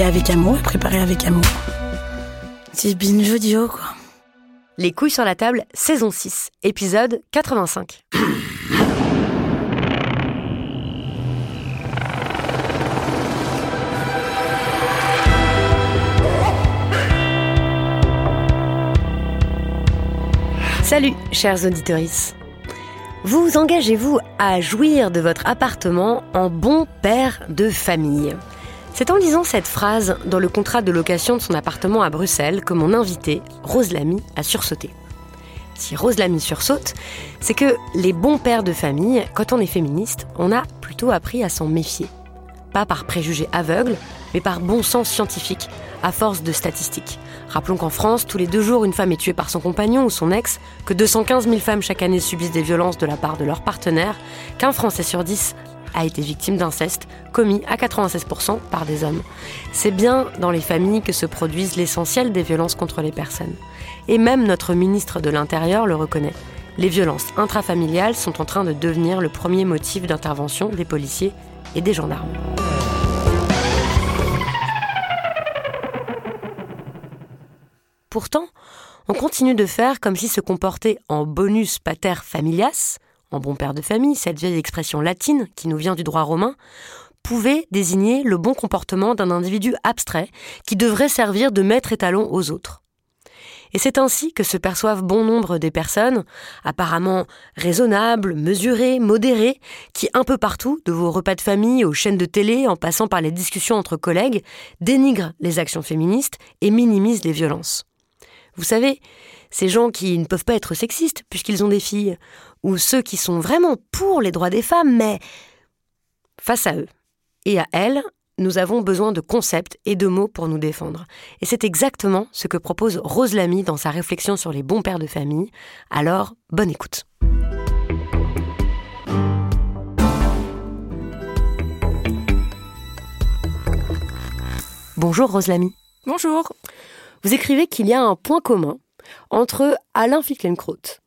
Avec amour et préparé avec amour. C'est binge audio, quoi. Les couilles sur la table, saison 6, épisode 85. Salut, chers auditeurs. Vous engagez-vous à jouir de votre appartement en bon père de famille? C'est en lisant cette phrase dans le contrat de location de son appartement à Bruxelles que mon invité, Rose Lamy, a sursauté. Si Rose Lamy sursaute, c'est que les bons pères de famille, quand on est féministe, on a plutôt appris à s'en méfier. Pas par préjugés aveugles, mais par bon sens scientifique, à force de statistiques. Rappelons qu'en France, tous les deux jours, une femme est tuée par son compagnon ou son ex, que 215 000 femmes chaque année subissent des violences de la part de leur partenaire, qu'un Français sur dix a été victime d'inceste, commis à 96% par des hommes. C'est bien dans les familles que se produisent l'essentiel des violences contre les personnes. Et même notre ministre de l'Intérieur le reconnaît. Les violences intrafamiliales sont en train de devenir le premier motif d'intervention des policiers et des gendarmes. Pourtant, on continue de faire comme si se comporter en bonus pater familias, en bon père de famille, cette vieille expression latine qui nous vient du droit romain, pouvait désigner le bon comportement d'un individu abstrait qui devrait servir de maître étalon aux autres. Et c'est ainsi que se perçoivent bon nombre des personnes, apparemment raisonnables, mesurées, modérées, qui un peu partout, de vos repas de famille aux chaînes de télé, en passant par les discussions entre collègues, dénigrent les actions féministes et minimisent les violences. Vous savez, ces gens qui ne peuvent pas être sexistes puisqu'ils ont des filles, ou ceux qui sont vraiment pour les droits des femmes, mais face à eux et à elles, nous avons besoin de concepts et de mots pour nous défendre. Et c'est exactement ce que propose Rose Lamy dans sa réflexion sur les bons pères de famille. Alors, bonne écoute. Bonjour Rose Lamy. Bonjour. Vous écrivez qu'il y a un point commun entre Alain Fickenkraut,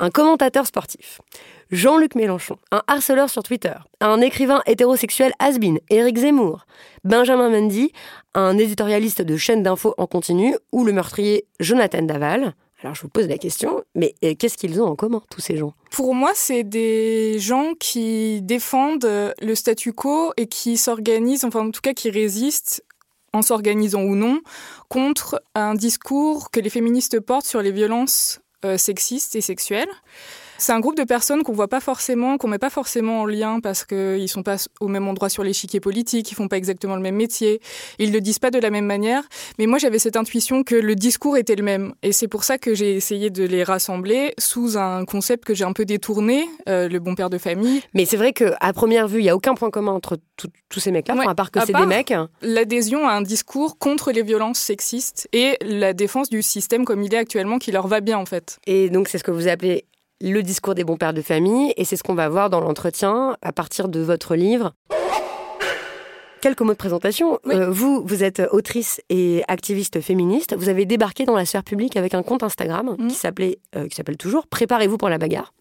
un commentateur sportif, Jean-Luc Mélenchon, un harceleur sur Twitter, un écrivain hétérosexuel has-been, Éric Zemmour, Benjamin Mendy, un éditorialiste de chaîne d'infos en continu, ou le meurtrier Jonathan Daval. Alors je vous pose la question, mais euh, qu'est-ce qu'ils ont en commun, tous ces gens? Pour moi, c'est des gens qui défendent le statu quo et qui s'organisent, enfin en tout cas qui résistent en s'organisant ou non, contre un discours que les féministes portent sur les violences euh, sexistes et sexuelles. C'est un groupe de personnes qu'on voit pas forcément, qu'on met pas forcément en lien parce qu'ils sont pas au même endroit sur l'échiquier politique, ils font pas exactement le même métier, ils le disent pas de la même manière. Mais moi, j'avais cette intuition que le discours était le même, et c'est pour ça que j'ai essayé de les rassembler sous un concept que j'ai un peu détourné, euh, le bon père de famille. Mais c'est vrai que à première vue, il y a aucun point commun entre tous ces mecs-là, à part que c'est des mecs. L'adhésion à un discours contre les violences sexistes et la défense du système comme il est actuellement, qui leur va bien en fait. Et donc c'est ce que vous appelez le discours des bons pères de famille, et c'est ce qu'on va voir dans l'entretien à partir de votre livre. Quelques mots de présentation. Euh, vous, vous êtes autrice et activiste féministe. Vous avez débarqué dans la sphère publique avec un compte Instagram mmh. qui s'appelait, euh, qui s'appelle toujours Préparez-vous pour la bagarre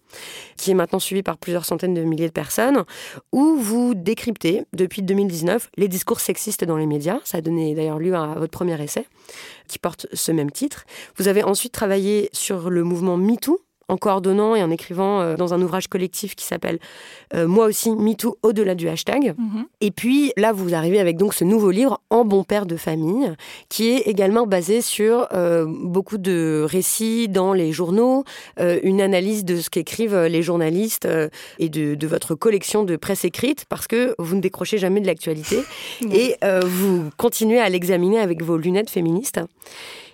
qui est maintenant suivi par plusieurs centaines de milliers de personnes, où vous décryptez depuis 2019 les discours sexistes dans les médias. Ça a donné d'ailleurs lieu à votre premier essai, qui porte ce même titre. Vous avez ensuite travaillé sur le mouvement MeToo, en coordonnant et en écrivant euh, dans un ouvrage collectif qui s'appelle euh, Moi aussi, MeToo au-delà du hashtag. Mhm. Et puis là, vous arrivez avec donc ce nouveau livre En bon père de famille, qui est également basé sur euh, beaucoup de récits dans les journaux, une analyse de ce qu'écrivent les journalistes et de, de, votre collection de presse écrite, parce que vous ne décrochez jamais de l'actualité et vous continuez à l'examiner avec vos lunettes féministes.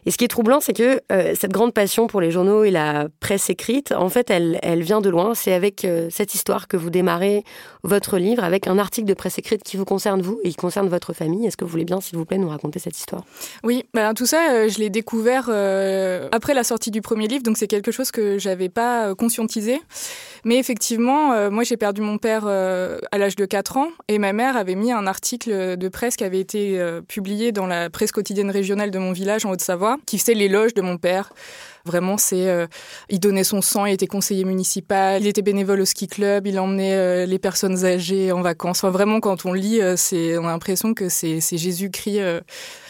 Et ce qui est troublant, c'est que euh, cette grande passion pour les journaux et la presse écrite, en fait, elle, elle vient de loin. C'est avec euh, cette histoire que vous démarrez votre livre, avec un article de presse écrite qui vous concerne vous et qui concerne votre famille. Est-ce que vous voulez bien, s'il vous plaît, nous raconter cette histoire? Oui, bah, tout ça, euh, je l'ai découvert après la sortie du premier livre, donc c'est quelque chose que j'avais pas conscientisé. Mais effectivement, moi, j'ai perdu mon père à l'âge de 4 ans et ma mère avait mis un article de presse qui avait été publié dans la presse quotidienne régionale de mon village en Haute-Savoie qui faisait l'éloge de mon père. Vraiment, c'est euh, il donnait son sang, il était conseiller municipal, il était bénévole au ski club, il emmenait euh, les personnes âgées en vacances. Enfin, vraiment, quand on lit, euh, c'est on a l'impression que c'est Jésus-Christ.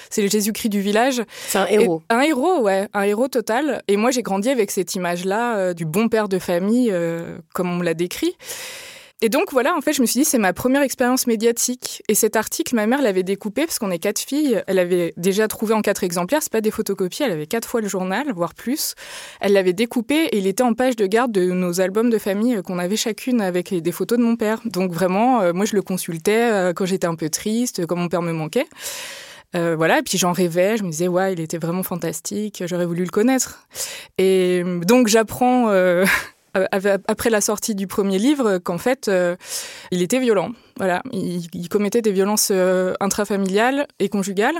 c'est le Jésus-Christ du village. C'est un héros. un héros, ouais, un héros total. Et moi, j'ai grandi avec cette image-là du bon père de famille, comme on me l'a décrit. Et donc voilà, en fait, je me suis dit, c'est ma première expérience médiatique. Et cet article, ma mère l'avait découpé parce qu'on est quatre filles. Elle avait déjà trouvé en quatre exemplaires, c'est pas des photocopies, elle avait quatre fois le journal, voire plus. Elle l'avait découpé et il était en page de garde de nos albums de famille qu'on avait chacune avec des photos de mon père. Donc vraiment, euh, moi je le consultais euh, quand j'étais un peu triste, quand mon père me manquait. Euh, voilà, et puis j'en rêvais, je me disais, ouais, il était vraiment fantastique, j'aurais voulu le connaître. Et donc j'apprends Euh, après la sortie du premier livre qu'en fait, euh, il était violent. Voilà, il, commettait des violences euh, intrafamiliales et conjugales,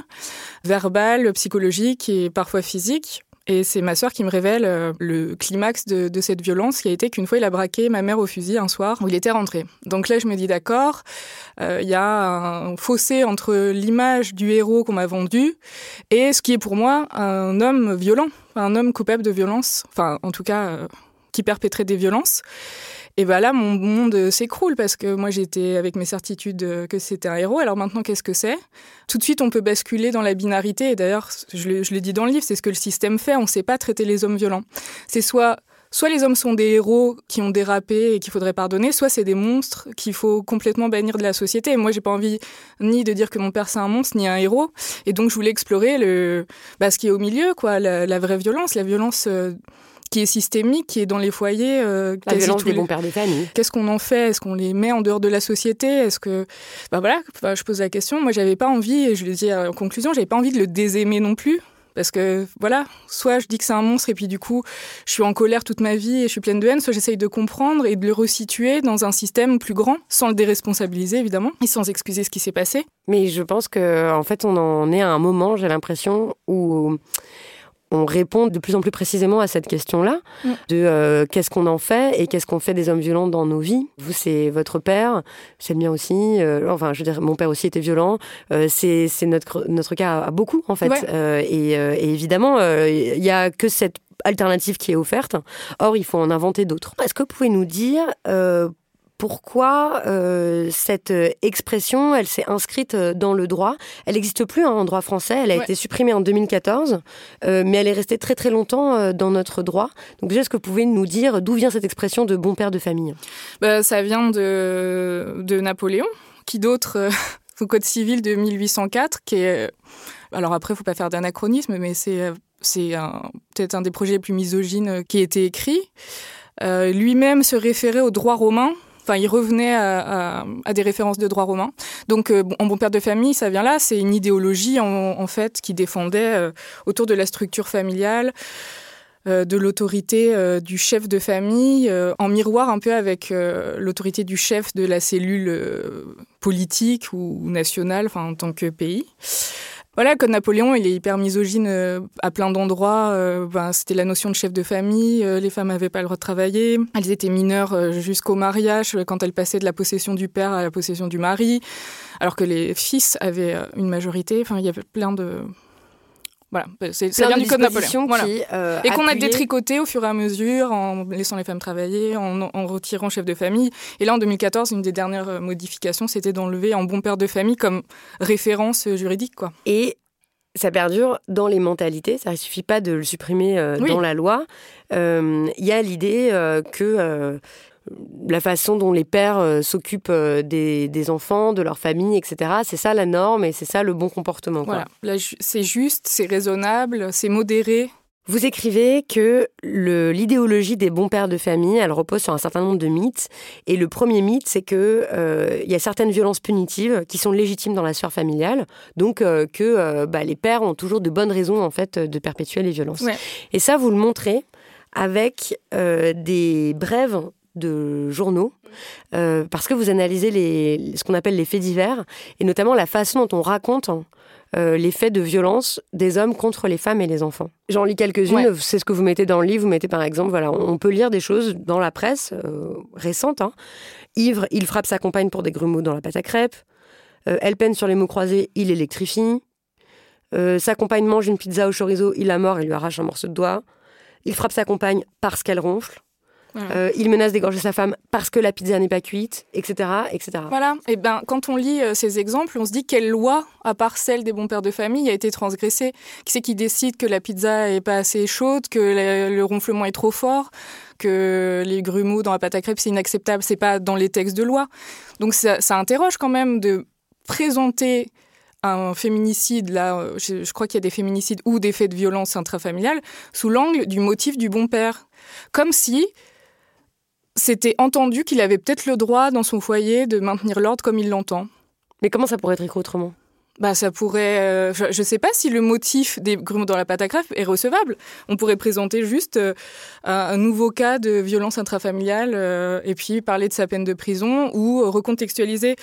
verbales, psychologiques et parfois physiques. Et c'est ma sœur qui me révèle le climax de, cette violence, qui a été qu'une fois il a braqué ma mère au fusil un soir où il était rentré. Donc là, je me dis d'accord, il y a un fossé entre l'image du héros qu'on m'a vendu et ce qui est pour moi un homme violent, un homme coupable de violence. Enfin, en tout cas qui perpétrait des violences. Et bien là, mon monde s'écroule parce que moi, j'étais avec mes certitudes que c'était un héros. Alors maintenant, qu'est-ce que c'est? Tout de suite, on peut basculer dans la binarité. Et d'ailleurs, je le, dis dans le livre, c'est ce que le système fait. On ne sait pas traiter les hommes violents. C'est soit soit les hommes sont des héros qui ont dérapé et qu'il faudrait pardonner, soit c'est des monstres qu'il faut complètement bannir de la société. Et moi, j'ai pas envie ni de dire que mon père c'est un monstre ni un héros. Et donc, je voulais explorer le, bah, ce qui est au milieu, quoi, la, la vraie violence, la violence. Euh, qui est systémique, qui est dans les foyers. Euh, la violence des bons pères de famille. Qu'est-ce qu'on en fait? Est-ce qu'on les met en dehors de la société? Est-ce que, bah voilà, je pose la question. Moi, j'avais pas envie, et je le dis en conclusion, j'avais pas envie de le désaimer non plus. Parce que voilà, soit je dis que c'est un monstre et puis du coup je suis en colère toute ma vie et je suis pleine de haine, soit j'essaye de comprendre et de le resituer dans un système plus grand, sans le déresponsabiliser évidemment et sans excuser ce qui s'est passé. Mais je pense que en fait on en est à un moment, j'ai l'impression, où on répond de plus en plus précisément à cette question-là, mm. de euh, qu'est-ce qu'on en fait et qu'est-ce qu'on fait des hommes violents dans nos vies? Vous, c'est votre père, c'est le mien aussi. Euh, enfin, je veux dire, mon père aussi était violent. Euh, c'est notre notre cas à beaucoup en fait. Et, et, évidemment, il n'y a que cette alternative qui est offerte. Or, il faut en inventer d'autres. Est-ce que vous pouvez nous dire pourquoi euh, cette expression, elle s'est inscrite euh, dans le droit. Elle n'existe plus hein, en droit français, elle a été supprimée en 2014, euh, mais elle est restée très très longtemps dans notre droit. Donc déjà, est-ce que vous pouvez nous dire d'où vient cette expression de bon père de famille? Bah, Ça vient de, de Napoléon, qui d'autre au Code civil de 1804, qui est... Alors après, il faut pas faire d'anachronisme, mais c'est c'est peut-être un des projets les plus misogynes qui a été écrit. Lui-même se référait au droit romain, Enfin, il revenait à, des références de droit romain. Donc, euh, en bon père de famille, ça vient là. C'est une idéologie en, fait qui défendait euh, autour de la structure familiale euh, de l'autorité du chef de famille, en miroir un peu avec l'autorité du chef de la cellule politique ou nationale, enfin en tant que pays. Voilà, comme Napoléon, il est hyper misogyne euh, à plein d'endroits. Euh, ben, c'était la notion de chef de famille. Euh, les femmes n'avaient pas le droit de travailler. Elles étaient mineures jusqu'au mariage, quand elles passaient de la possession du père à la possession du mari, alors que les fils avaient une majorité. Enfin, il y avait plein de voilà, c'est ça vient du code Napoléon. Euh, et qu'on a détricoté au fur et à mesure en laissant les femmes travailler, en, retirant chef de famille. Et là, en 2014, une des dernières euh, modifications, c'était d'enlever en bon père de famille comme référence juridique. Quoi. Et ça perdure dans les mentalités. Ça ne suffit pas de le supprimer euh, dans la loi. Il y a l'idée que la façon dont les pères euh, s'occupent euh, des, enfants, de leur famille, etc. C'est ça la norme et c'est ça le bon comportement. Voilà, c'est juste, c'est raisonnable, c'est modéré. Vous écrivez que l'idéologie des bons pères de famille, elle repose sur un certain nombre de mythes. Et le premier mythe, c'est que euh, il y a certaines violences punitives qui sont légitimes dans la sphère familiale, donc que bah, les pères ont toujours de bonnes raisons en fait de perpétuer les violences. Et ça, vous le montrez avec des brèves de journaux, euh, parce que vous analysez les, ce qu'on appelle les faits divers, et notamment la façon dont on raconte euh, les faits de violence des hommes contre les femmes et les enfants. J'en lis quelques-unes, c'est ce que vous mettez dans le livre, vous mettez par exemple, voilà, on peut lire des choses dans la presse euh, récente. Hein. Ivre, il frappe sa compagne pour des grumeaux dans la pâte à crêpes. elle peine sur les mots croisés, il électrifie. sa compagne mange une pizza au chorizo, il la mord et lui arrache un morceau de doigt. il frappe sa compagne parce qu'elle ronfle. Euh, il menace d'égorger sa femme parce que la pizza n'est pas cuite, etc., etc. Voilà. Et ben, quand on lit euh, ces exemples, on se dit quelle loi, à part celle des bons pères de famille, a été transgressée? Qui c'est qui décide que la pizza est pas assez chaude, que le, ronflement est trop fort, que les grumeaux dans la pâte à crêpes c'est inacceptable C'est pas dans les textes de loi? Donc ça, ça interroge quand même de présenter un féminicide, là, euh, je, crois qu'il y a des féminicides ou des faits de violence intrafamiliale, sous l'angle du motif du bon père. Comme si c'était entendu qu'il avait peut-être le droit dans son foyer de maintenir l'ordre comme il l'entend. Mais comment ça pourrait être écrit autrement? Bah, ça pourrait. Euh, je ne sais pas si le motif des grumeaux dans la pâte à crêpes est recevable. On pourrait présenter juste euh, un, nouveau cas de violence intrafamiliale et puis parler de sa peine de prison ou recontextualiser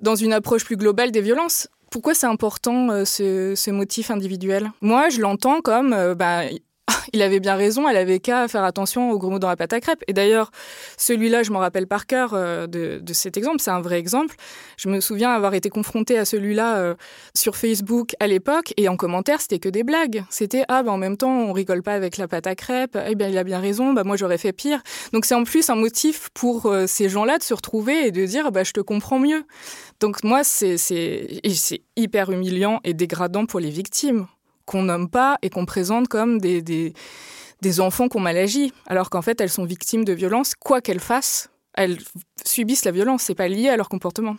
dans une approche plus globale des violences. Pourquoi c'est important euh, ce, motif individuel? Moi, je l'entends comme euh, bah, il avait bien raison, elle avait qu'à faire attention aux gros mots dans la pâte à crêpes. Et d'ailleurs, celui-là, je m'en rappelle par cœur euh, de, cet exemple, c'est un vrai exemple. Je me souviens avoir été confrontée à celui-là euh, sur Facebook à l'époque, et en commentaire, c'était que des blagues. C'était ah ben en même temps, on rigole pas avec la pâte à crêpes. Eh bien, il a bien raison. Bah moi, j'aurais fait pire. Donc c'est en plus un motif pour euh, ces gens-là de se retrouver et de dire bah je te comprends mieux. Donc moi, c'est c'est hyper humiliant et dégradant pour les victimes qu'on nomme pas et qu'on présente comme des, des, des enfants qui ont mal agi, alors qu'en fait elles sont victimes de violences, quoi qu'elles fassent, elles subissent la violence, c'est pas lié à leur comportement.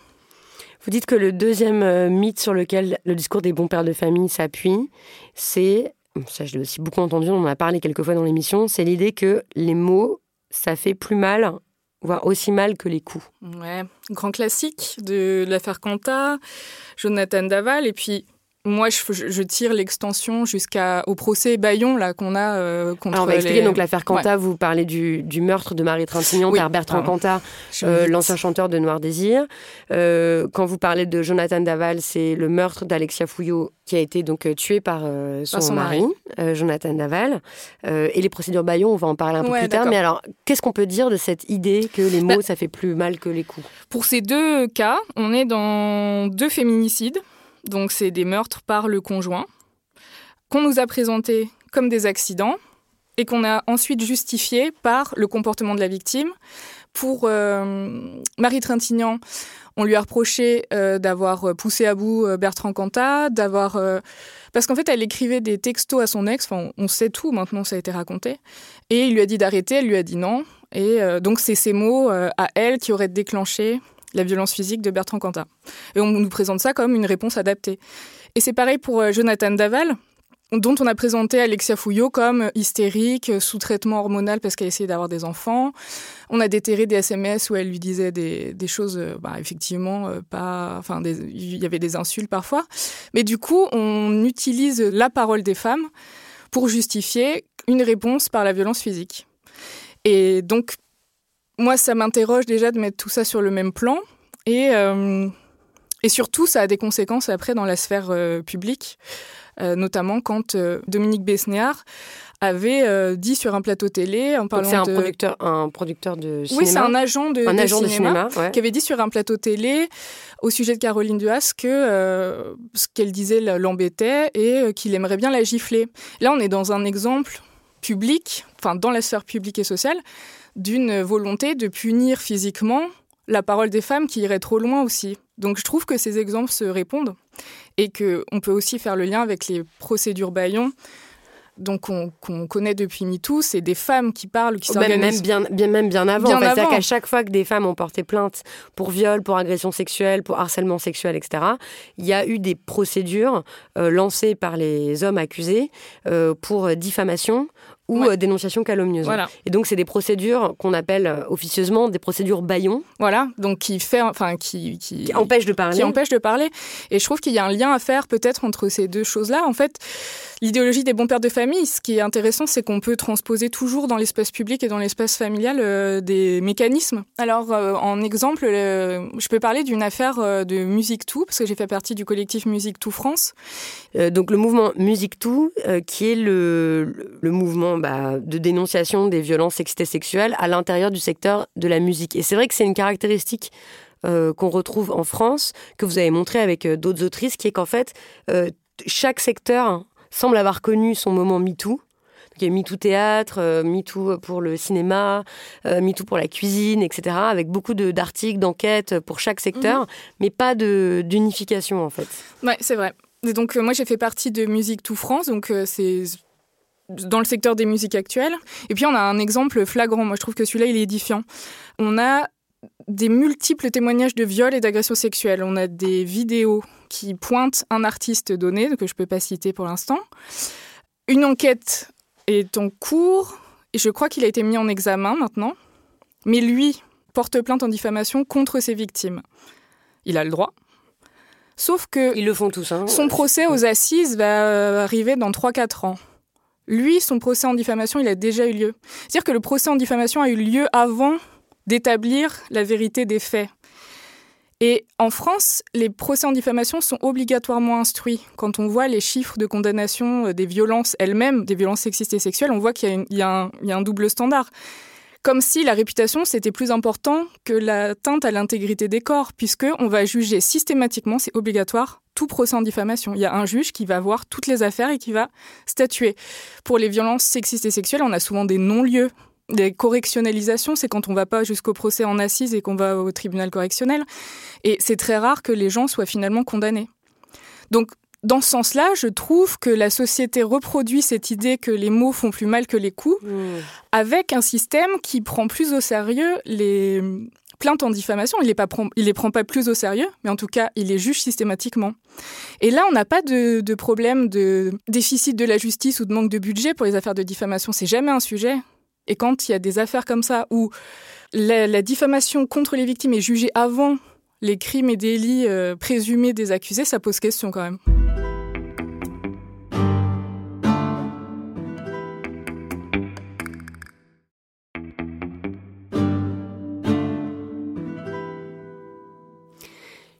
Vous dites que le deuxième euh, mythe sur lequel le discours des bons pères de famille s'appuie, c'est, ça je l'ai aussi beaucoup entendu, on en a parlé quelques fois dans l'émission, c'est l'idée que les mots, ça fait plus mal, voire aussi mal que les coups. Ouais, grand classique de l'affaire Quanta, Jonathan Daval, et puis moi, je, tire l'extension jusqu'au procès Bayon là qu'on a euh, contre. Alors on va expliquer donc l'affaire Canta. Vous parlez du, meurtre de Marie Trintignant par Bertrand Cantat, euh, l'ancien chanteur de Noir Désir. Euh, quand vous parlez de Jonathan Daval, c'est le meurtre d'Alexia Fouillot qui a été donc tué par son, mari, Jonathan Daval. et les procédures Bayon, on va en parler un peu plus tard. Mais alors, qu'est-ce qu'on peut dire de cette idée que les bah mots, ça fait plus mal que les coups? Pour ces deux cas, on est dans deux féminicides. Donc c'est des meurtres par le conjoint qu'on nous a présentés comme des accidents et qu'on a ensuite justifié par le comportement de la victime. Pour euh, Marie Trintignant, on lui a reproché euh, d'avoir poussé à bout euh, Bertrand Cantat, d'avoir... parce qu'en fait, elle écrivait des textos à son ex, on sait tout maintenant, ça a été raconté, et il lui a dit d'arrêter, elle lui a dit non, et donc c'est ces mots à elle qui auraient déclenché la violence physique de Bertrand Cantat. Et on nous présente ça comme une réponse adaptée. Et c'est pareil pour euh, Jonathan Daval, dont on a présenté Alexia Fouillot comme hystérique, sous traitement hormonal parce qu'elle essayait d'avoir des enfants. On a déterré des SMS où elle lui disait des, choses, euh, bah, effectivement, euh, pas. Enfin, il y avait des insultes parfois. Mais du coup, on utilise la parole des femmes pour justifier une réponse par la violence physique. Et donc, moi, ça m'interroge déjà de mettre tout ça sur le même plan. Et, euh, et surtout, ça a des conséquences après dans la sphère euh, publique, euh, notamment quand Dominique Besnéard avait dit sur un plateau télé en parlant c'est un de... producteur un producteur de cinéma oui c'est un agent de, un agent cinéma, de cinéma qui avait dit sur un plateau télé au sujet de Caroline Duas que ce qu'elle disait l'embêtait et qu'il aimerait bien la gifler là on est dans un exemple public enfin dans la sphère publique et sociale d'une volonté de punir physiquement la parole des femmes qui irait trop loin aussi. Donc je trouve que ces exemples se répondent et qu'on peut aussi faire le lien avec les procédures Bayon donc qu'on connaît depuis MeToo, c'est des femmes qui parlent, qui s'organisent. Même bien, bien, même bien avant. C'est-à-dire qu'à chaque fois que des femmes ont porté plainte pour viol, pour agression sexuelle, pour harcèlement sexuel, etc., il y a eu des procédures euh, lancées par les hommes accusés euh, pour diffamation ou euh, dénonciation calomnieuse. Et donc, c'est des procédures qu'on appelle euh, officieusement des procédures baillons. Voilà, donc qui fait, enfin, qui, qui, empêche de parler. Qui empêche de parler. Et je trouve qu'il y a un lien à faire peut-être entre ces deux choses-là. En fait, l'idéologie des bons pères de famille, ce qui est intéressant, c'est qu'on peut transposer toujours dans l'espace public et dans l'espace familial euh, des mécanismes. Alors, en exemple, je peux parler d'une affaire de Musique Tout, parce que j'ai fait partie du collectif Musique Tout France. donc, le mouvement Musique Tout, qui est le, le mouvement bah, de dénonciation des violences sexistes sexuelles à l'intérieur du secteur de la musique. Et c'est vrai que c'est une caractéristique euh, qu'on retrouve en France, que vous avez montré avec euh, d'autres autrices, qui est qu'en fait, euh, chaque secteur semble avoir connu son moment MeToo. il y a MeToo théâtre, MeToo pour le cinéma, MeToo pour la cuisine, etc. Avec beaucoup d'articles, d'enquêtes pour chaque secteur, mhm. mais pas d'unification en fait. Ouais, c'est vrai. Et donc moi j'ai fait partie de Musique Tout France, donc c'est dans le secteur des musiques actuelles. Et puis on a un exemple flagrant, moi je trouve que celui-là il est édifiant. On a des multiples témoignages de viols et d'agressions sexuelles. On a des vidéos qui pointent un artiste donné, que je ne peux pas citer pour l'instant. Une enquête est en cours, et je crois qu'il a été mis en examen maintenant. Mais lui porte plainte en diffamation contre ses victimes. Il a le droit. Sauf que... Ils le font tous. Hein. Son procès aux assises va arriver dans 3-4 ans. Lui, son procès en diffamation, il a déjà eu lieu. C'est-à-dire que le procès en diffamation a eu lieu avant d'établir la vérité des faits. Et en France, les procès en diffamation sont obligatoirement instruits. Quand on voit les chiffres de condamnation euh, des violences elles-mêmes, des violences sexistes et sexuelles, on voit qu'il y, a un double standard. Comme si la réputation, c'était plus important que l'atteinte à l'intégrité des corps, puisqu'on va juger systématiquement, c'est obligatoire, tout procès en diffamation. Il y a un juge qui va voir toutes les affaires et qui va statuer. Pour les violences sexistes et sexuelles, on a souvent des non-lieux des correctionnalisations, c'est quand on va pas jusqu'au procès en assise et qu'on va au tribunal correctionnel. Et c'est très rare que les gens soient finalement condamnés. Donc, dans ce sens-là, je trouve que la société reproduit cette idée que les mots font plus mal que les coups, mmh. avec un système qui prend plus au sérieux les plaintes en diffamation. Il ne les prend pas plus au sérieux, mais en tout cas, il les juge systématiquement. Et là, on n'a pas de, de problème de déficit de la justice ou de manque de budget pour les affaires de diffamation. C'est jamais un sujet. Et quand il y a des affaires comme ça où la, diffamation contre les victimes est jugée avant les crimes et délits euh, présumés des accusés, ça pose question quand même.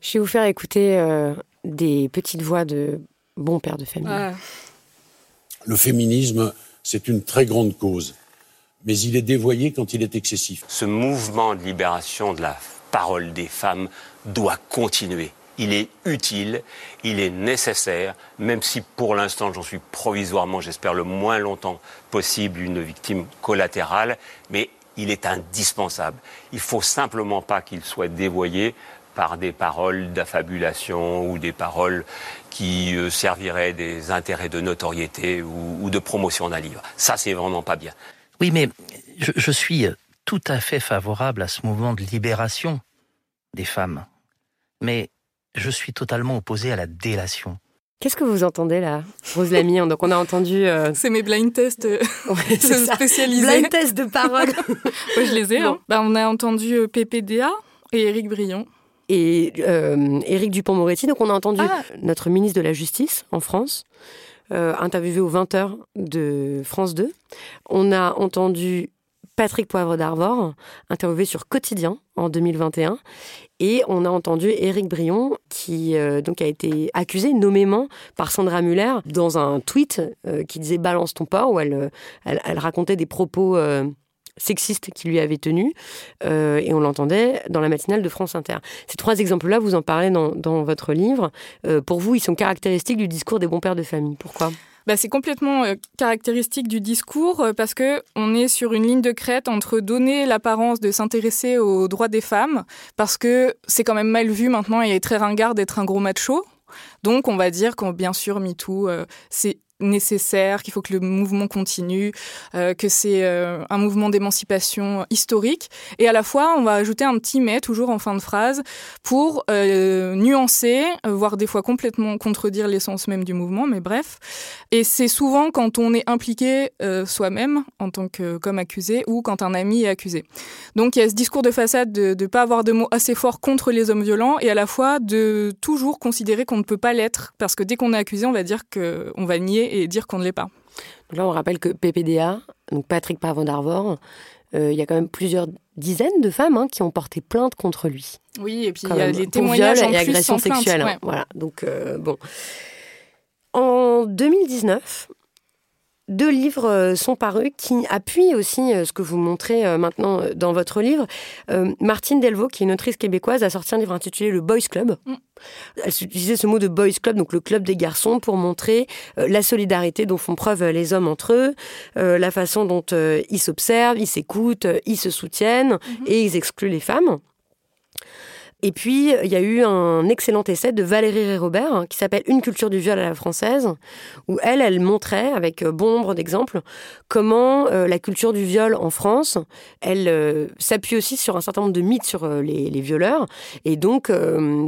Je vais vous faire écouter euh, des petites voix de bons pères de famille. Le féminisme, c'est une très grande cause mais il est dévoyé quand il est excessif. Ce mouvement de libération de la parole des femmes doit continuer. Il est utile, il est nécessaire, même si pour l'instant j'en suis provisoirement, j'espère le moins longtemps possible, une victime collatérale, mais il est indispensable. Il ne faut simplement pas qu'il soit dévoyé par des paroles d'affabulation ou des paroles qui euh, serviraient des intérêts de notoriété ou, ou de promotion d'un livre. Ça, c'est vraiment pas bien. Oui, mais je, suis tout à fait favorable à ce mouvement de libération des femmes. Mais je suis totalement opposé à la délation. Qu'est-ce que vous entendez là, Rose Lamy? Donc on a entendu. Euh, C'est mes blind tests euh, spécialisés. Blind tests de parole. je les ai. Hein. Bah, on a entendu euh, PPDA et Éric Brion. Et Éric Dupont-Moretti. Donc on a entendu ah. notre ministre de la Justice en France euh, interviewé aux 20h de France 2. On a entendu Patrick Poivre d'Arvor, interviewé sur Quotidien en 2021. Et on a entendu Éric Brion, qui euh, donc a été accusé nommément par Sandra Muller dans un tweet euh, qui disait Balance ton porc, où elle, elle, racontait des propos sexiste qui lui avait tenu, euh, et on l'entendait dans la matinale de France Inter. Ces trois exemples-là, vous en parlez dans, votre livre. Euh, pour vous, ils sont caractéristiques du discours des bons pères de famille. Pourquoi? Bah, c'est complètement euh, caractéristique du discours parce que on est sur une ligne de crête entre donner l'apparence de s'intéresser aux droits des femmes parce que c'est quand même mal vu maintenant et très ringard d'être un gros macho. Donc on va dire qu'on bien sûr MeToo c'est nécessaire, qu'il faut que le mouvement continue, euh, que c'est euh, un mouvement d'émancipation historique. Et à la fois, on va ajouter un petit mais toujours en fin de phrase pour euh, nuancer, voire des fois complètement contredire l'essence même du mouvement, mais bref. Et c'est souvent quand on est impliqué soi-même en tant que comme accusé ou quand un ami est accusé. Donc il y a ce discours de façade de ne pas avoir de mots assez forts contre les hommes violents et à la fois de toujours considérer qu'on ne peut pas l'être parce que dès qu'on est accusé, on va dire qu'on va nier et dire qu'on ne l'est pas. là, on rappelle que PPDA, donc Patrick Pavon d'Arvor, euh, il y a quand même plusieurs dizaines de femmes hein, qui ont porté plainte contre lui. Oui, et puis il y a les témoignages en et agressions sexuelles. Hein, voilà, donc euh, bon. En 2019, deux livres sont parus qui appuient aussi ce que vous montrez maintenant dans votre livre. Martine Delvaux, qui est une autrice québécoise, a sorti un livre intitulé Le Boys Club. Mm. Elle utilisait ce mot de boys club, donc le club des garçons, pour montrer la solidarité dont font preuve les hommes entre eux, la façon dont ils s'observent, ils s'écoutent, ils se soutiennent mm-hmm. et ils excluent les femmes. Et puis, il y a eu un excellent essai de Valérie Robert hein, qui s'appelle Une culture du viol à la française, où elle, elle montrait, avec euh, bon nombre d'exemples, comment euh, la culture du viol en France, elle euh, s'appuie aussi sur un certain nombre de mythes sur les, violeurs. Et donc,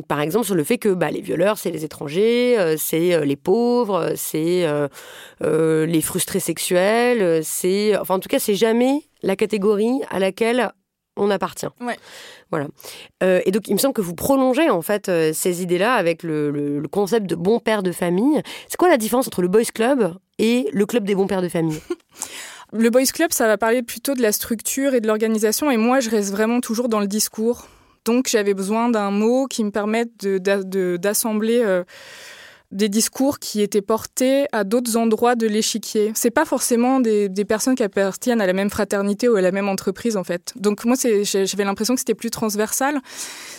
par exemple, sur le fait que bah, les violeurs, c'est les étrangers, c'est les pauvres, c'est les frustrés sexuels, c'est... Enfin, en tout cas, c'est jamais la catégorie à laquelle on appartient. Voilà. Euh, et donc, il me semble que vous prolongez en fait euh, ces idées-là avec le, concept de bon père de famille. C'est quoi la différence entre le Boys Club et le club des bons pères de famille? Le Boys Club, ça va parler plutôt de la structure et de l'organisation, et moi, je reste vraiment toujours dans le discours. Donc, j'avais besoin d'un mot qui me permette d'assembler. Des discours qui étaient portés à d'autres endroits de l'échiquier. C'est pas forcément des, des, personnes qui appartiennent à la même fraternité ou à la même entreprise en fait. Donc moi j'avais l'impression que c'était plus transversal.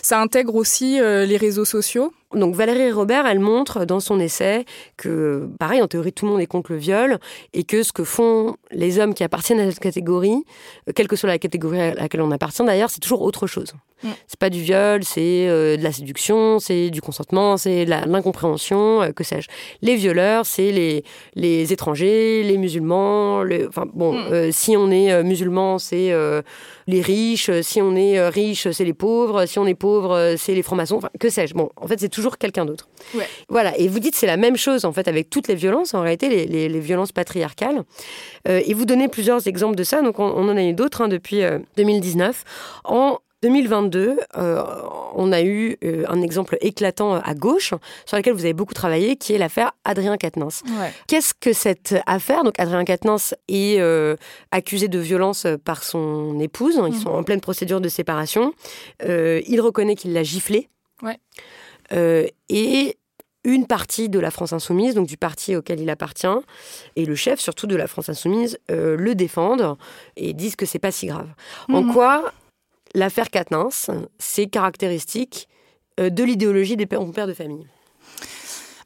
Ça intègre aussi euh, les réseaux sociaux. Donc Valérie Robert, elle montre dans son essai que, pareil, en théorie, tout le monde est contre le viol et que ce que font les hommes qui appartiennent à cette catégorie, euh, quelle que soit la catégorie à laquelle on appartient d'ailleurs, c'est toujours autre chose. Mm. C'est pas du viol, c'est euh, de la séduction, c'est du consentement, c'est de l'incompréhension, euh, que sais-je. Les violeurs, c'est les, les étrangers, les musulmans. enfin bon, mm. si on est musulman, c'est les riches. Si on est riche, c'est les pauvres. Si on est pauvre, c'est les francs-maçons. Enfin, que sais-je. Bon, en fait, c'est toujours quelqu'un d'autre. Voilà. Et vous dites c'est la même chose en fait avec toutes les violences, en réalité, les, violences patriarcales. Euh, et vous donnez plusieurs exemples de ça. Donc on, en a eu d'autres hein, depuis 2019. Euh, en 2022, euh, on a eu un exemple éclatant à gauche, sur lequel vous avez beaucoup travaillé, qui est l'affaire Adrien Quatennens. Qu'est-ce que cette affaire Donc Adrien Quatennens est accusé de violence par son épouse. Ils mhm. sont en pleine procédure de séparation. il reconnaît qu'il l'a giflé. Ouais. Euh, et une partie de la France insoumise, donc du parti auquel il appartient, et le chef surtout de la France insoumise, euh, le défendent et disent que c'est pas si grave. En mhm. quoi l'affaire Katnins, c'est caractéristique euh, de l'idéologie des pères, de famille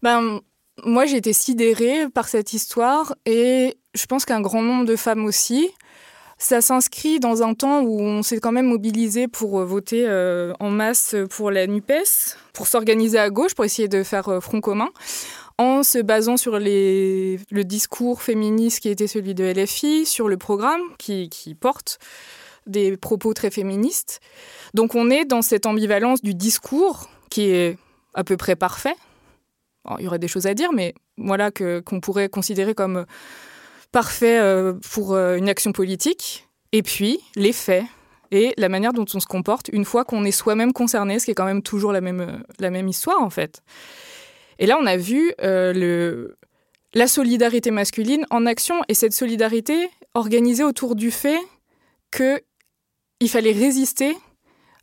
ben, Moi, j'ai été sidérée par cette histoire et je pense qu'un grand nombre de femmes aussi. Ça s'inscrit dans un temps où on s'est quand même mobilisé pour euh, voter euh, en masse pour la NUPES, pour s'organiser à gauche, pour essayer de faire front commun, en se basant sur le discours féministe qui était celui de LFI, sur le programme qui, qui porte des propos très féministes. Donc on est dans cette ambivalence du discours qui est à peu près parfait. il y aurait des choses à dire, mais voilà que qu'on pourrait considérer comme parfait euh, pour euh, une action politique, et puis les faits et la manière dont on se comporte une fois qu'on est soi-même concerné, ce qui est quand même toujours la même, euh, histoire en fait. Et là, on a vu la solidarité masculine en action et cette solidarité organisée autour du fait qu'il fallait résister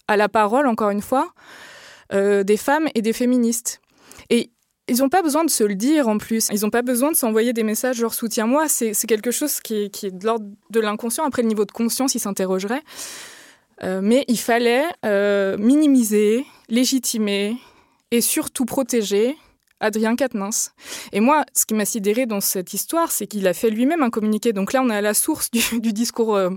à la parole, encore une fois, des femmes et des féministes. Et ils n'ont pas besoin de se le dire en plus. Ils n'ont pas besoin de s'envoyer des messages genre soutiens-moi. C'est quelque chose qui est, de l'ordre de l'inconscient. Après, le niveau de conscience, ils s'interrogeraient. Euh, mais il fallait euh, minimiser, légitimer et surtout protéger Adrien Quatennens. Et moi, ce qui m'a sidéré dans cette histoire, c'est qu'il a fait lui-même un communiqué. Donc là, on est à la source du, discours euh,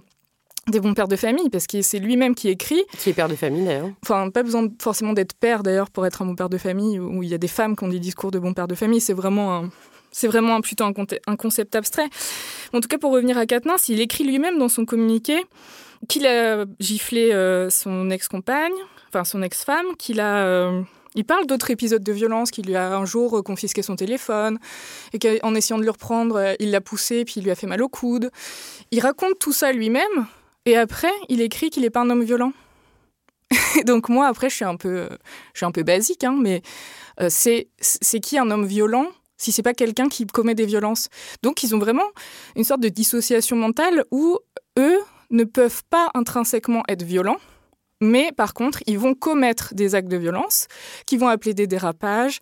des bons pères de famille, parce que c'est lui-même qui écrit. Qui est père de famille d'ailleurs. Enfin, pas besoin forcément d'être père d'ailleurs pour être un bon père de famille, où il y a des femmes qui ont des discours de bons pères de famille. C'est vraiment un, c'est vraiment plutôt un, concept abstrait. En tout cas, pour revenir à Katniss, il écrit lui-même dans son communiqué qu'il a giflé euh, son ex-compagne, enfin son ex-femme, qu'il a. Euh, il parle d'autres épisodes de violence, qu'il lui a un jour confisqué son téléphone, et qu'en essayant de le reprendre, euh, il l'a poussé, puis il lui a fait mal au coude. Il raconte tout ça lui-même, et après, il écrit qu'il n'est pas un homme violent. Donc moi, après, je suis un peu, je suis un peu basique, hein, mais euh, c'est qui un homme violent si c'est pas quelqu'un qui commet des violences? Donc ils ont vraiment une sorte de dissociation mentale où eux ne peuvent pas intrinsèquement être violents Mais par contre, ils vont commettre des actes de violence qui vont appeler des dérapages,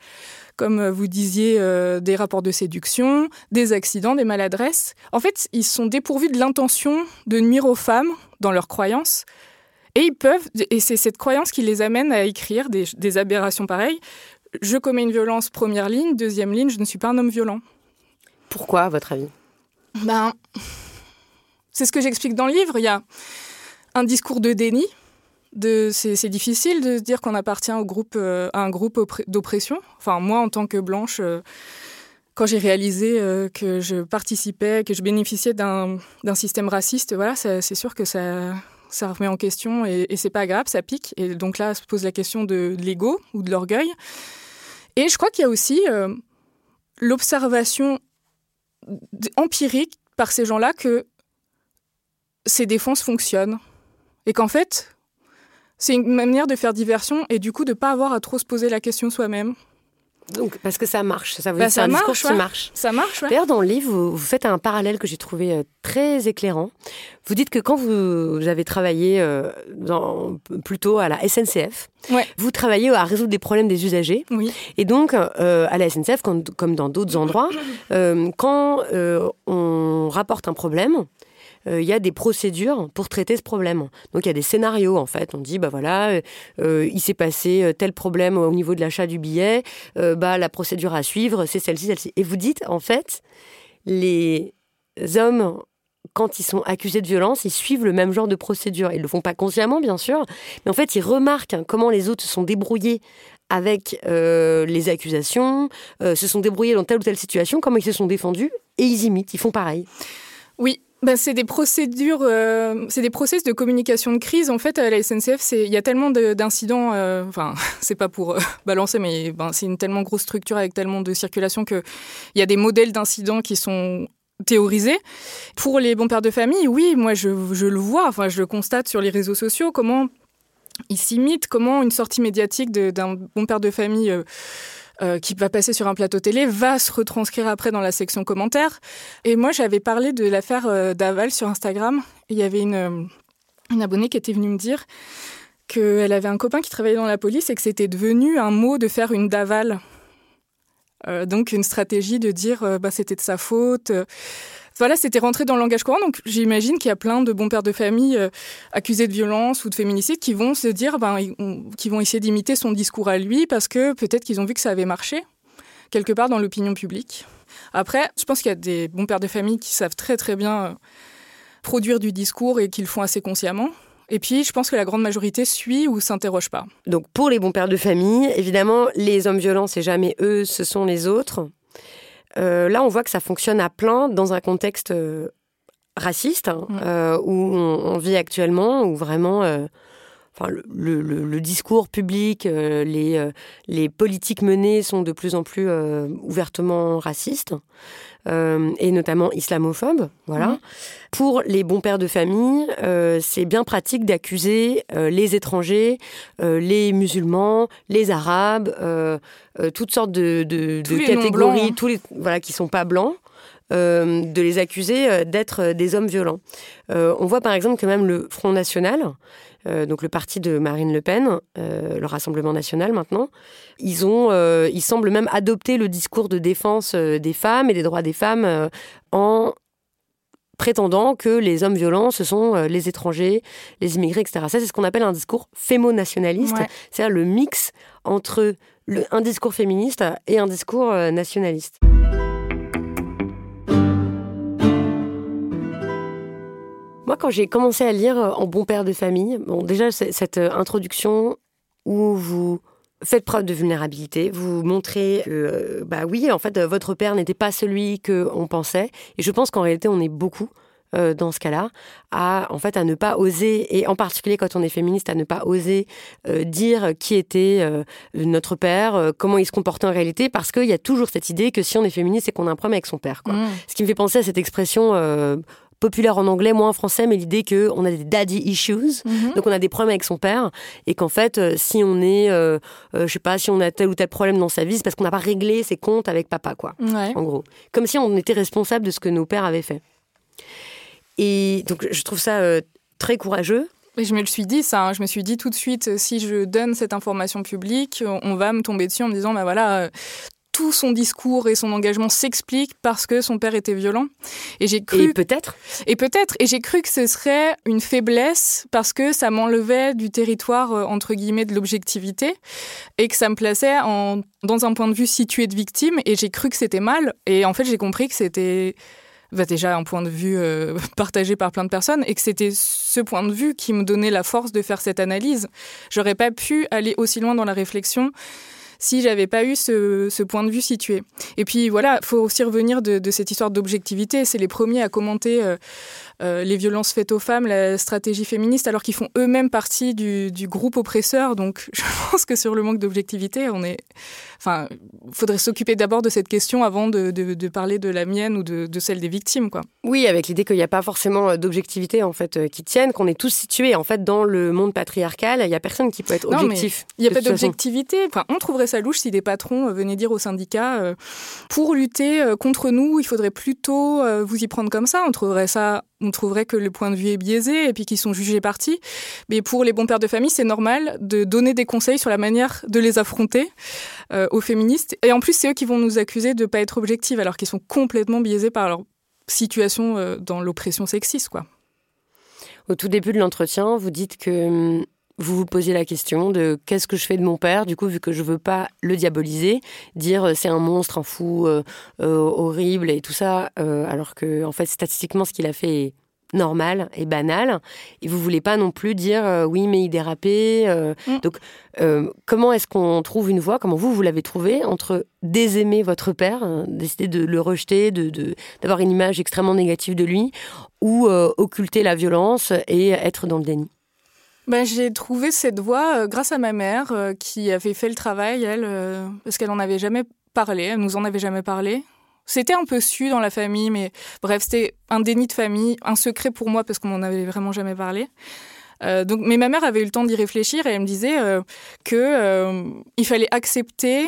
comme euh, vous disiez, euh, des rapports de séduction, des accidents, des maladresses. En fait, ils sont dépourvus de l'intention de nuire aux femmes dans leurs croyances. Et ils peuvent, et c'est cette croyance qui les amène à écrire des, des aberrations pareilles. Je commets une violence, première ligne, deuxième ligne, je ne suis pas un homme violent. Pourquoi, à votre avis? Ben, c'est ce que j'explique dans le livre. Il y a un discours de déni. C'est, difficile de dire qu'on appartient euh, à un groupe d'oppression. Enfin, moi, en tant que blanche, euh, quand j'ai réalisé euh, que je participais, que je bénéficiais d'un, système raciste, voilà, c'est sûr que ça, ça remet en question et, et c'est pas grave, ça pique. Et donc là, se pose la question de, de l'ego ou de l'orgueil. Et je crois qu'il y a aussi l'observation empirique par ces gens-là que ces défenses fonctionnent. Et qu'en fait, c'est une manière de faire diversion et du coup de ne pas avoir à trop se poser la question soi-même. Donc, parce que ça marche, ça veut bah, dire ça un marche, discours qui marche. Ça marche, ouais. D'ailleurs, dans le livre, vous, vous, faites un parallèle que j'ai trouvé euh, très éclairant. Vous dites que quand vous, vous avez travaillé euh, dans, plutôt à la SNCF, ouais. vous travaillez à résoudre des problèmes des usagers. Oui. Et donc, euh, à la SNCF, comme, comme dans d'autres endroits, euh, quand on rapporte un problème, il y a des procédures pour traiter ce problème. Donc il y a des scénarios en fait. On dit bah voilà, euh, il s'est passé tel problème au niveau de l'achat du billet, euh, bah la procédure à suivre c'est celle-ci, celle-ci. Et vous dites en fait les hommes quand ils sont accusés de violence, ils suivent le même genre de procédure. Ils le font pas consciemment, bien sûr, mais en fait, ils remarquent comment les autres se sont débrouillés avec euh, les accusations, euh, se sont débrouillés dans telle ou telle situation, comment ils se sont défendus, et ils imitent, ils font pareil. Oui, ben, c'est des procédures, euh, c'est des process de communication de crise. En fait, à la SNCF, il y a tellement d'incidents. Euh, enfin, c'est pas pour euh, balancer, mais ben, c'est une tellement grosse structure avec tellement de circulation que il y a des modèles d'incidents qui sont théorisés. Pour les bons pères de famille, oui, moi je, le vois. Enfin, je le constate sur les réseaux sociaux comment ils s'imitent, comment une sortie médiatique d'un bon père de famille. Euh, qui va passer sur un plateau télé va se retranscrire après dans la section commentaires. Et moi, j'avais parlé de l'affaire euh, Daval sur Instagram. Il y avait une, euh, une abonnée qui était venue me dire qu'elle avait un copain qui travaillait dans la police et que c'était devenu un mot de faire une Daval. Euh, donc une stratégie de dire euh, bah, c'était de sa faute. Voilà, c'était rentré dans le langage courant. Donc j'imagine qu'il y a plein de bons pères de famille euh, accusés de violence ou de féminicide qui vont se dire, ben, qui vont essayer d'imiter son discours à lui parce que peut-être qu'ils ont vu que ça avait marché quelque part dans l'opinion publique. Après, je pense qu'il y a des bons pères de famille qui savent très très bien euh, produire du discours et qui le font assez consciemment. Et puis, je pense que la grande majorité suit ou s'interroge pas. Donc, pour les bons pères de famille, évidemment, les hommes violents, c'est jamais eux, ce sont les autres. Euh, là, on voit que ça fonctionne à plein dans un contexte euh, raciste hein, Mm. euh, où on, on vit actuellement, où vraiment, enfin, le, le- le- le discours public, euh, les, euh, les politiques menées sont de plus en plus euh, ouvertement racistes. et notamment islamophobes, voilà. Mhm. Pour les bons pères de famille, c'est bien pratique d'accuser les étrangers, les musulmans, les arabes, toutes sortes de, catégories, blancs, hein. tous les voilà qui sont pas blancs. euh, de les accuser d'être des hommes violents. Euh, on voit par exemple que même le Front National, euh, donc le parti de Marine Le Pen, euh, le Rassemblement National maintenant, ils ont, euh, ils semblent même adopter le discours de défense des femmes et des droits des femmes en prétendant que les hommes violents, ce sont les étrangers, les immigrés, etc. Ça, c'est ce qu'on appelle un discours fémo-nationaliste, Ouais. c'est-à-dire le mix entre le- un discours féministe et un discours nationaliste. Moi, quand j'ai commencé à lire euh, En bon père de famille, bon, déjà, cette euh, introduction où vous faites preuve de vulnérabilité, vous montrez que, euh, bah oui, en fait, votre père n'était pas celui qu'on pensait. Et je pense qu'en réalité, on est beaucoup euh, dans ce cas-là, à en fait à ne pas oser, et en particulier quand on est féministe, à ne pas oser euh, dire qui était euh, notre père, comment il se comportait en réalité, parce qu'il y a toujours cette idée que si on est féministe, c'est qu'on a un problème avec son père. Quoi. Mm. Ce qui me fait penser à cette expression populaire en anglais, moins en français, mais l'idée qu'on a des daddy issues, Mhm. donc on a des problèmes avec son père, et qu'en fait, euh, si on est, euh, euh, je sais pas, si on a tel ou tel problème dans sa vie, c'est parce qu'on n'a pas réglé ses comptes avec papa, quoi Ouais. en gros. Comme si on était responsable de ce que nos pères avaient fait. Et donc, je trouve ça euh, très courageux Et je me le suis dit, ça. Hein. Je me suis dit tout de suite, si je donne cette information publique, on va me tomber dessus en me disant, bah voilà, tout son discours et son engagement s'expliquent parce que son père était violent. Et j'ai cru. Et peut-être. Et peut-être. Et j'ai cru que ce serait une faiblesse parce que ça m'enlevait du territoire, euh, entre guillemets, de l'objectivité et que ça me plaçait en, dans un point de vue situé de victime. Et j'ai cru que c'était mal. Et en fait, j'ai compris que c'était. Bah déjà un point de vue euh, partagé par plein de personnes et que c'était ce point de vue qui me donnait la force de faire cette analyse. J'aurais pas pu aller aussi loin dans la réflexion si j'avais pas eu ce, point de vue situé. Et puis voilà, faut aussi revenir de, cette histoire d'objectivité. C'est les premiers à commenter euh, les violences faites aux femmes, la stratégie féministe, alors qu'ils font eux-mêmes partie du, groupe oppresseur. Donc je pense que sur le manque d'objectivité, on est. Enfin, il faudrait s'occuper d'abord de cette question avant de, parler de la mienne ou de, celle des victimes, quoi. Oui, avec l'idée qu'il n'y a pas forcément euh, d'objectivité en fait euh, qui tienne, qu'on est tous situés en fait dans le monde patriarcal. Il n'y a personne qui peut être objectif. Il n'y a pas d'objectivité. Enfin, on trouverait ça louche si des patrons venaient dire aux syndicats pour lutter contre nous, il faudrait plutôt vous y prendre comme ça. On trouverait ça on trouverait que le point de vue est biaisé et puis qu'ils sont jugés partis. Mais pour les bons pères de famille, c'est normal de donner des conseils sur la manière de les affronter euh, aux féministes. Et en plus, c'est eux qui vont nous accuser de ne pas être objectifs alors qu'ils sont complètement biaisés par leur situation euh, dans l'oppression sexiste. Quoi. Au tout début de l'entretien, vous dites que hum, vous vous posez la question de qu'est-ce que je fais de mon père, du coup, vu que je veux pas le diaboliser, dire euh, c'est un monstre, un fou, euh, euh, horrible et tout ça, alors que, en fait, statistiquement, ce qu'il a fait est normal et banal. Et vous voulez pas non plus dire oui, mais il dérapait. Mm. Donc, comment est-ce qu'on trouve une voie, comment vous, vous l'avez trouvé, entre désaimer votre père, décider de le rejeter, de d'avoir une image extrêmement négative de lui, ou occulter la violence et être dans le déni? Ben, J'ai trouvé cette voie euh, grâce à ma mère euh, qui avait fait le travail, elle, euh, parce qu'elle n'en avait jamais parlé, elle nous en avait jamais parlé. C'était un peu su dans la famille, mais bref, c'était un déni de famille, un secret pour moi parce qu'on m'en avait vraiment jamais parlé. donc, mais ma mère avait eu le temps d'y réfléchir et elle me disait que il fallait accepter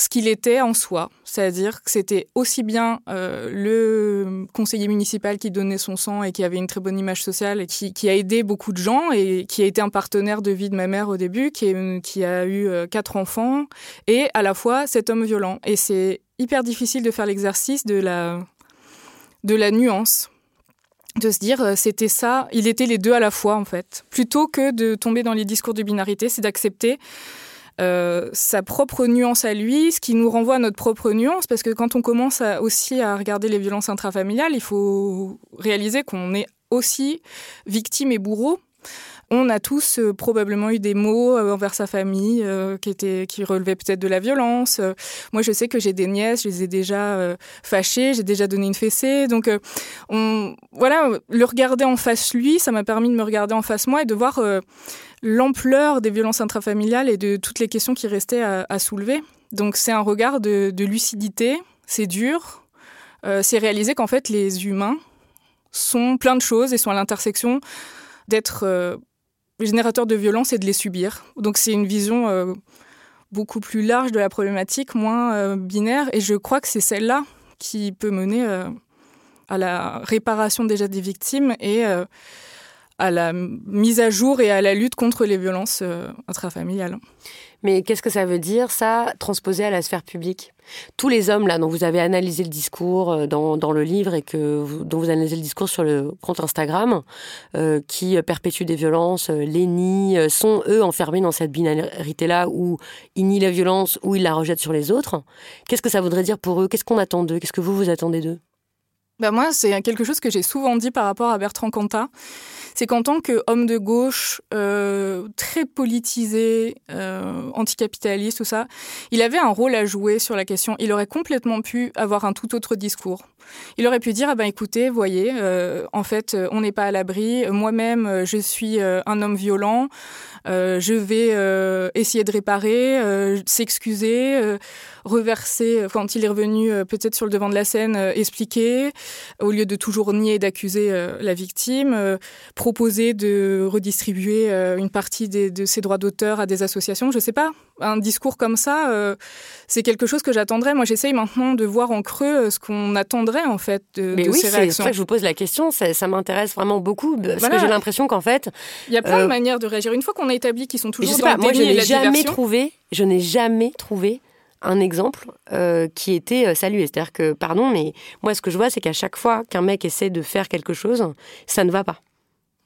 ce qu'il était en soi. C'est-à-dire que c'était aussi bien euh, le conseiller municipal qui donnait son sang et qui avait une très bonne image sociale et qui, a aidé beaucoup de gens et qui a été un partenaire de vie de ma mère au début, qui, qui a eu euh, quatre enfants, et à la fois cet homme violent. Et c'est hyper difficile de faire l'exercice de la, de la nuance de se dire euh, c'était ça, il était les deux à la fois en fait. Plutôt que de tomber dans les discours de binarité, c'est d'accepter euh, sa propre nuance à lui, ce qui nous renvoie à notre propre nuance, parce que quand on commence aussi à regarder les violences intrafamiliales, il faut réaliser qu'on est aussi victime et bourreau. On a tous euh, probablement eu des mots euh, envers sa famille qui étaient qui relevaient peut-être de la violence. moi, je sais que j'ai des nièces, je les ai déjà fâchées, j'ai déjà donné une fessée. Donc, on, voilà, le regarder en face lui, ça m'a permis de me regarder en face moi et de voir l'ampleur des violences intrafamiliales et de toutes les questions qui restaient à, soulever. Donc c'est un regard de, lucidité, c'est dur, euh, c'est réaliser qu'en fait les humains sont plein de choses et sont à l'intersection d'être euh, générateurs de violence et de les subir. Donc c'est une vision euh, beaucoup plus large de la problématique, moins binaire, et je crois que c'est celle-là qui peut mener à la réparation déjà des victimes et à la mise à jour et à la lutte contre les violences euh, intrafamiliales. Mais qu'est-ce que ça veut dire, ça, transposé à la sphère publique? Tous les hommes, là, dont vous avez analysé le discours euh, dans, dans le livre et que dont vous analysez le discours sur le compte Instagram, euh, qui perpétuent des violences, les nient, sont, eux, enfermés dans cette binarité-là où ils nient la violence, ou ils la rejettent sur les autres. Qu'est-ce que ça voudrait dire pour eux? Qu'est-ce qu'on attend d'eux? Qu'est-ce que vous, vous attendez d'eux? Bah moi, c'est quelque chose que j'ai souvent dit par rapport à Bertrand Cantat. C'est qu'en tant qu'homme de gauche, euh, très politisé, euh, anticapitaliste, tout ça, il avait un rôle à jouer sur la question. Il aurait complètement pu avoir un tout autre discours. Il aurait pu dire, ah ben écoutez, voyez, euh, en fait, on n'est pas à l'abri. Moi-même, je suis un homme violent. je vais essayer de réparer, s'excuser reverser, quand il est revenu peut-être sur le devant de la scène, expliquer, au lieu de toujours nier et d'accuser la victime, proposer de redistribuer une partie de ses droits d'auteur à des associations, je sais pas. Un discours comme ça, c'est quelque chose que j'attendrais. Moi, j'essaye maintenant de voir en creux ce qu'on attendrait en fait de, Mais de oui, ces réactions. C'est pour ça que je vous pose la question. Ça, ça m'intéresse vraiment beaucoup parce que j'ai l'impression qu'en fait, il y a plein de manières de réagir. Une fois qu'on a établi qu'ils sont toujours je sais dans pas, le moi, je n'ai jamais diversion, trouvé, je n'ai jamais trouvé un exemple euh, qui était euh, salué. C'est-à-dire que, pardon, mais moi, ce que je vois, c'est qu'à chaque fois qu'un mec essaie de faire quelque chose, ça ne va pas.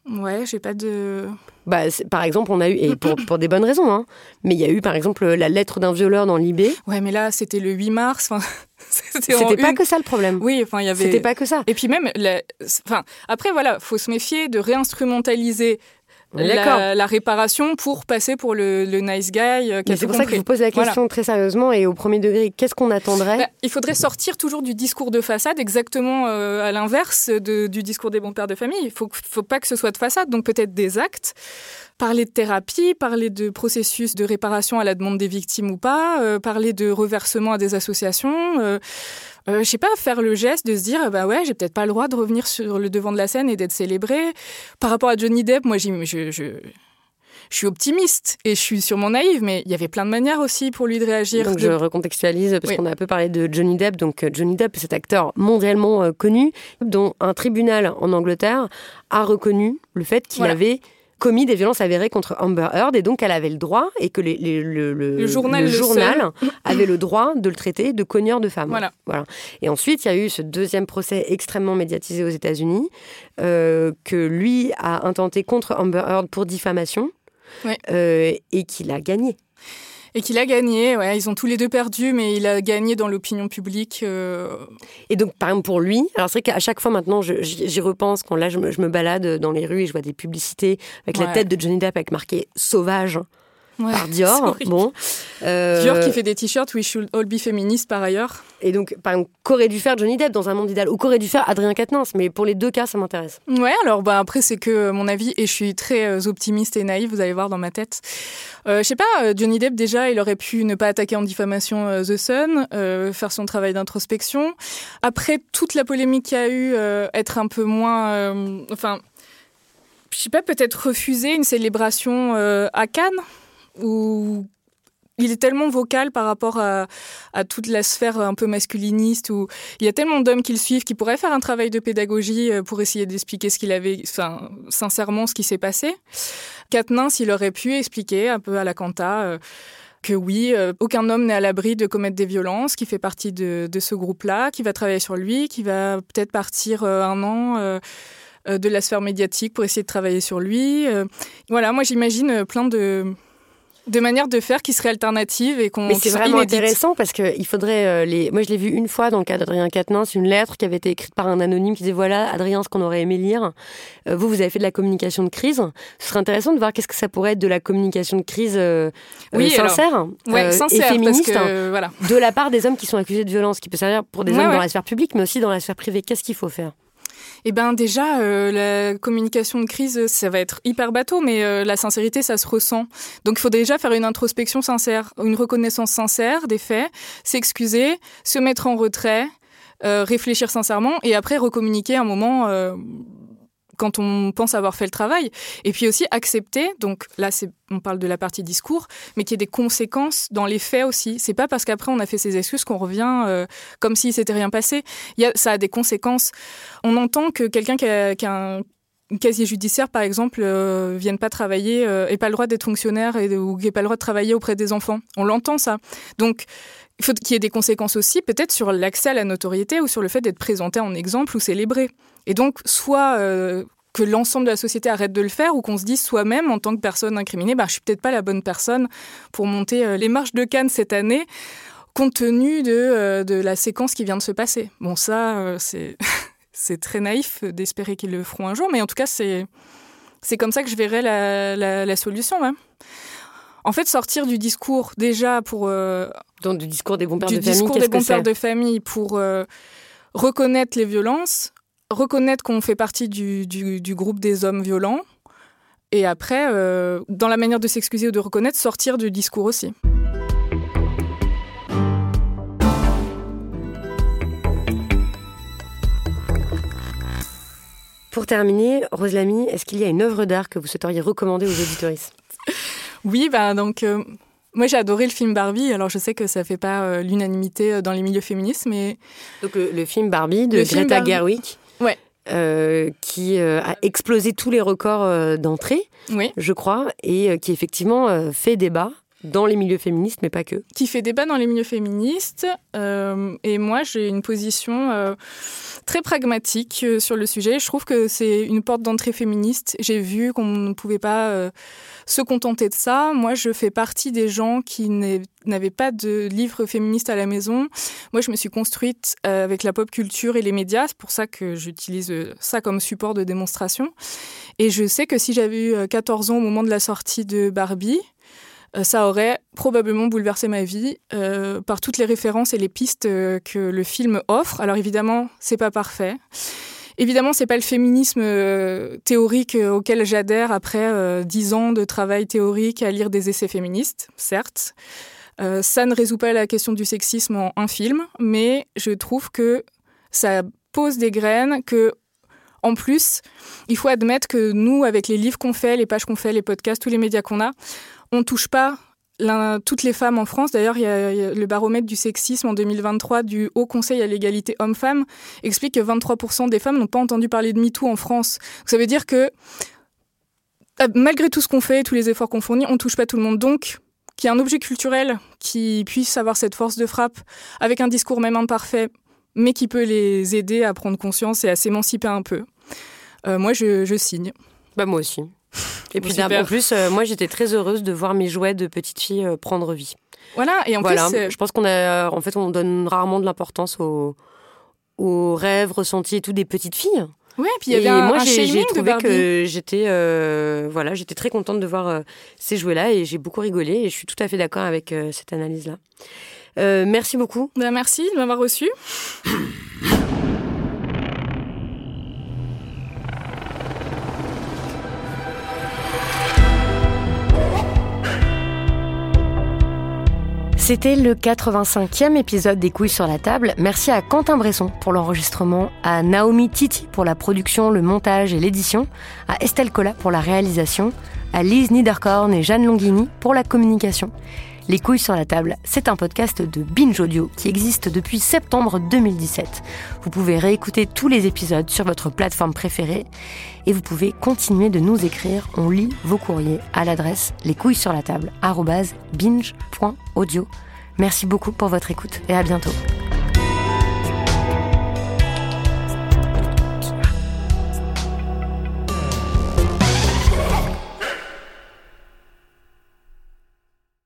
Ouais, j'ai pas de. Bah, par exemple, on a eu, et pour, pour des bonnes raisons, hein, mais il y a eu, par exemple, la lettre d'un violeur dans l'IB. Ouais, mais là, c'était le 8 mars. C'était pas une- que ça le problème. Oui, enfin, il y avait. C'était pas que ça. Et puis même, la- enfin, après voilà, faut se méfier de réinstrumentaliser. La, la réparation pour passer pour le, le nice guy euh, c'est pour ça que je vous pose la Voilà. question très sérieusement et au premier degré, qu'est-ce qu'on attendrait Bah, il faudrait sortir toujours du discours de façade, exactement euh, à l'inverse du discours des bons pères de famille. Il faut, faut pas que ce soit de façade, donc peut-être des actes. Parler de thérapie, parler de processus de réparation à la demande des victimes ou pas, euh, parler de reversement à des associations. Euh, euh, je sais pas, faire le geste de se dire, bah ouais, j'ai peut-être pas le droit de revenir sur le devant de la scène et d'être célébré. Par rapport à Johnny Depp, moi, je, je, je suis optimiste et je suis sûrement naïve, mais il y avait plein de manières aussi pour lui de réagir. Donc de- je recontextualise parce Oui. qu'on a un peu parlé de Johnny Depp. Donc euh, Johnny Depp, cet acteur mondialement euh, connu, dont un tribunal en Angleterre a reconnu le fait qu'il Voilà. avait commis des violences avérées contre Amber Heard et donc elle avait le droit et que les- les- le, le- Le journal le journal avait le droit de le traiter de cogneur de femme. Voilà. Et ensuite, il y a eu ce deuxième procès extrêmement médiatisé aux États-Unis euh, que lui a intenté contre Amber Heard pour diffamation euh, et qu'il a gagné. Et qu'il a gagné, ouais, ils ont tous les deux perdu, mais il a gagné dans l'opinion publique. euh, Et donc, par exemple, pour lui, alors c'est vrai qu'à chaque fois maintenant, j'y repense quand là, je me, je me balade dans les rues et je vois des publicités avec la tête de Johnny Depp avec marqué sauvage ouais, par Dior. Bon. Euh, Dior qui fait des t-shirts We should all be féministes par ailleurs. Et donc, par exemple, qu'aurait dû faire Johnny Depp dans un monde idéal? Ou qu'aurait dû faire Adrien Quatennens? Mais pour les deux cas, ça m'intéresse. Ouais, alors bah après c'est que euh, mon avis et je suis très euh, optimiste et naïve, vous allez voir dans ma tête. Euh, je sais pas, Johnny Depp déjà, il aurait pu ne pas attaquer en diffamation euh, The Sun, faire son travail d'introspection. Après toute la polémique qu'il y a eu, être un peu moins, enfin, je sais pas, peut-être refuser une célébration euh, à Cannes? Ou il est tellement vocal par rapport à, toute la sphère un peu masculiniste où il y a tellement d'hommes qui le suivent qui pourraient faire un travail de pédagogie euh, pour essayer d'expliquer ce qu'il avait, enfin, sincèrement, ce qui s'est passé. Katniss, il aurait pu expliquer un peu à la Canta euh, que oui, euh, aucun homme n'est à l'abri de commettre des violences, qui fait partie de, ce groupe-là, qui va travailler sur lui, qui va peut-être partir un an. de la sphère médiatique pour essayer de travailler sur lui. Voilà, moi j'imagine plein de, de manières de faire qui seraient alternatives et qu'on Mais c'est vraiment inédites. intéressant parce qu'il faudrait euh, les. Moi, je l'ai vu une fois dans le cas d'Adrien Quatennens, une lettre qui avait été écrite par un anonyme qui disait voilà, Adrien, ce qu'on aurait aimé lire. Euh, vous, vous avez fait de la communication de crise. Ce serait intéressant de voir qu'est-ce que ça pourrait être de la communication de crise euh, Oui, alors, sincère, Ouais, sincère, et féministe parce que voilà. de la part des hommes qui sont accusés de violence, qui peut servir pour des Ouais, hommes ouais. dans la sphère publique, mais aussi dans la sphère privée. Qu'est-ce qu'il faut faire? Eh ben déjà, euh, la communication de crise, ça va être hyper bateau, mais euh, la sincérité, ça se ressent. Donc il faut déjà faire une introspection sincère, une reconnaissance sincère des faits, s'excuser, se mettre en retrait, euh, réfléchir sincèrement, et après recommuniquer un moment euh, quand on pense avoir fait le travail. Et puis aussi accepter, donc là c'est, on parle de la partie discours, mais qu'il y ait des conséquences dans les faits aussi. C'est pas parce qu'après on a fait ses excuses qu'on revient euh, comme s'il s'était rien passé. Il y a, ça a des conséquences. On entend que quelqu'un qui a, un casier judiciaire, par exemple, euh, vienne pas travailler, euh, ait pas le droit d'être fonctionnaire et, ou n'ait pas le droit de travailler auprès des enfants. On l'entend ça. Donc il faut qu'il y ait des conséquences aussi, peut-être sur l'accès à la notoriété ou sur le fait d'être présenté en exemple ou célébré. Et donc, soit euh, que l'ensemble de la société arrête de le faire ou qu'on se dise soi-même, en tant que personne incriminée, bah, je suis peut-être pas la bonne personne pour monter euh, les marches de Cannes cette année, compte tenu de, euh, de la séquence qui vient de se passer. Bon, ça, c'est, très naïf d'espérer qu'ils le feront un jour, mais en tout cas, c'est, comme ça que je verrais la, solution. ouais en fait, sortir du discours déjà pour... Euh, Donc du discours des bons pères de famille. Du discours des bons pères de famille pour euh, reconnaître les violences, reconnaître qu'on fait partie du, groupe des hommes violents, et après, euh, dans la manière de s'excuser ou de reconnaître, sortir du discours aussi. Pour terminer, Rose Lamy, est-ce qu'il y a une œuvre d'art que vous souhaiteriez recommander aux auditoristes? Oui, bah donc euh, moi j'ai adoré le film Barbie. Alors je sais que ça fait pas euh, l'unanimité euh, dans les milieux féministes, mais donc le, film Barbie de Le Greta Barbie. Gerwig, Ouais. euh, qui euh, a explosé tous les records euh, d'entrée, oui, je crois, et qui effectivement fait débat dans les milieux féministes, mais pas que. qui fait débat dans les milieux féministes. Euh, et moi j'ai une position euh, très pragmatique euh, sur le sujet. Je trouve que c'est une porte d'entrée féministe. J'ai vu qu'on ne pouvait pas se contenter de ça. Moi, je fais partie des gens qui n'avaient pas de livres féministes à la maison. Moi, je me suis construite avec la pop culture et les médias. C'est pour ça que j'utilise ça comme support de démonstration. Et je sais que si j'avais eu euh, 14 ans au moment de la sortie de Barbie, ça aurait probablement bouleversé ma vie euh, par toutes les références et les pistes euh, que le film offre. Alors évidemment, c'est pas parfait. Évidemment, c'est pas le féminisme euh, théorique euh, auquel j'adhère après euh, dix ans de travail théorique à lire des essais féministes, certes. Euh, ça ne résout pas la question du sexisme en un film, mais je trouve que ça pose des graines que en plus, il faut admettre que nous, avec les livres qu'on fait, les pages qu'on fait, les podcasts, tous les médias qu'on a, on touche pas toutes les femmes en France. D'ailleurs, il y, a le baromètre du sexisme en 2023 du Haut Conseil à l'égalité homme-femme explique que 23% des femmes n'ont pas entendu parler de MeToo en France. Ça veut dire que euh, malgré tout ce qu'on fait, tous les efforts qu'on fournit, on touche pas tout le monde. Donc, qu'il y ait un objet culturel qui puisse avoir cette force de frappe avec un discours même imparfait, mais qui peut les aider à prendre conscience et à s'émanciper un peu. Euh, moi, je, je signe. Bah moi aussi. Et puis en plus, euh, moi j'étais très heureuse de voir mes jouets de petite fille euh, prendre vie. Voilà, et en voilà, plus, euh, je pense qu'on a, en fait, on donne rarement de l'importance aux, aux rêves ressentis et tout des petites filles. ouais, puis il y avait et un, moi, j'ai trouvé que j'étais, euh, voilà, j'étais très contente de voir euh, ces jouets-là et j'ai beaucoup rigolé et je suis tout à fait d'accord avec euh, cette analyse-là. Euh, merci beaucoup. Bah, merci de m'avoir reçu. C'était le 85e épisode des couilles sur la table. Merci à Quentin Bresson pour l'enregistrement, à Naomi Titi pour la production, le montage et l'édition, à Estelle Collat pour la réalisation, à Lise Niederkorn et Jeanne Longhini pour la communication. Les couilles sur la table, c'est un podcast de Binge Audio qui existe depuis septembre 2017. Vous pouvez réécouter tous les épisodes sur votre plateforme préférée et vous pouvez continuer de nous écrire. On lit vos courriers à l'adresse les couilles sur la table binge.audio. Merci beaucoup pour votre écoute et à bientôt.